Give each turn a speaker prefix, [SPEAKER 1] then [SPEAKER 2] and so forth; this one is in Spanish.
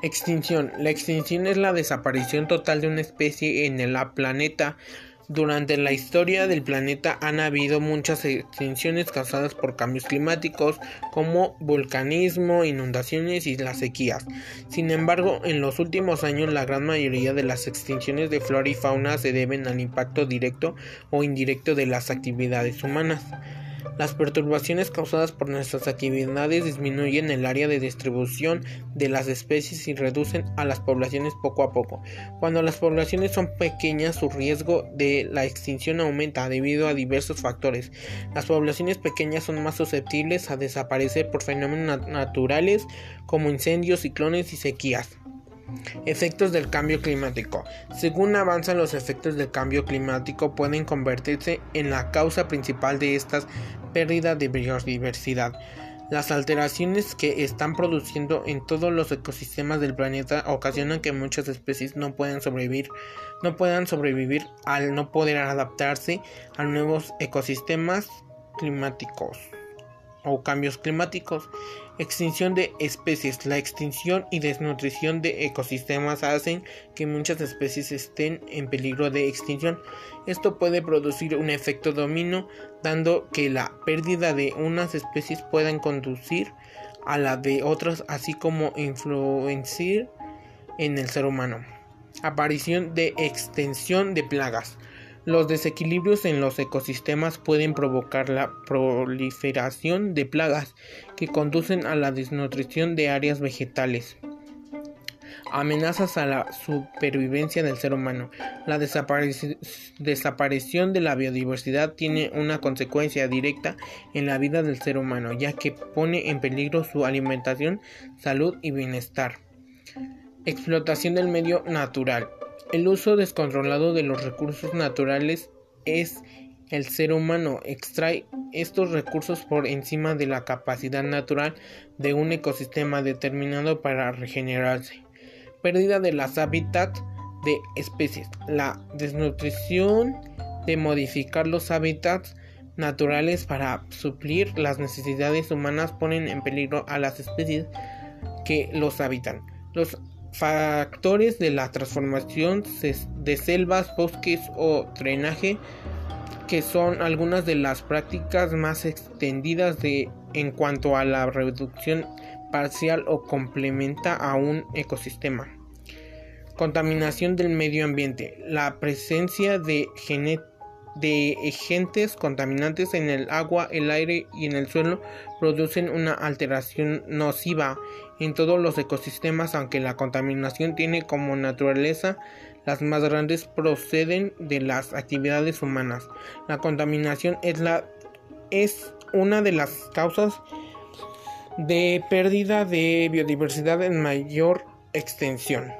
[SPEAKER 1] Extinción. La extinción es la desaparición total de una especie en el planeta. Durante la historia del planeta han habido muchas extinciones causadas por cambios climáticos como volcanismo, inundaciones y las sequías. Sin embargo, en los últimos años la gran mayoría de las extinciones de flora y fauna se deben al impacto directo o indirecto de las actividades humanas. Las perturbaciones causadas por nuestras actividades disminuyen el área de distribución de las especies y reducen a las poblaciones poco a poco. Cuando las poblaciones son pequeñas, su riesgo de la extinción aumenta debido a diversos factores. Las poblaciones pequeñas son más susceptibles a desaparecer por fenómenos naturales como incendios, ciclones y sequías. Efectos del cambio climático. Según avanzan los efectos del cambio climático pueden convertirse en la causa principal de esta pérdida de biodiversidad. Las alteraciones que están produciendo en todos los ecosistemas del planeta ocasionan que muchas especies no puedan sobrevivir, no puedan sobrevivir al no poder adaptarse a nuevos ecosistemas climáticos o cambios climáticos. Extinción de especies. La extinción y desnutrición de ecosistemas hacen que muchas especies estén en peligro de extinción. Esto puede producir un efecto dominó, dando que la pérdida de unas especies puedan conducir a la de otras, así como influenciar en el ser humano. Aparición de extensión de plagas. Los desequilibrios en los ecosistemas pueden provocar la proliferación de plagas que conducen a la desnutrición de áreas vegetales. Amenazas a la supervivencia del ser humano. La desaparición de la biodiversidad tiene una consecuencia directa en la vida del ser humano, ya que pone en peligro su alimentación, salud y bienestar. Explotación del medio natural. El uso descontrolado de los recursos naturales es el ser humano extrae estos recursos por encima de la capacidad natural de un ecosistema determinado para regenerarse. Pérdida de las hábitats de especies. La desnutrición de modificar los hábitats naturales para suplir las necesidades humanas ponen en peligro a las especies que los habitan. Los factores de la transformación de selvas, bosques o drenaje, que son algunas de las prácticas más extendidas de, en cuanto a la reducción parcial o complementa a un ecosistema. Contaminación del medio ambiente. La presencia de, de agentes contaminantes en el agua, el aire y en el suelo producen una alteración nociva en todos los ecosistemas, aunque la contaminación tiene como naturaleza las más grandes proceden de las actividades humanas. La contaminación es, la, es una de las causas de pérdida de biodiversidad en mayor extensión.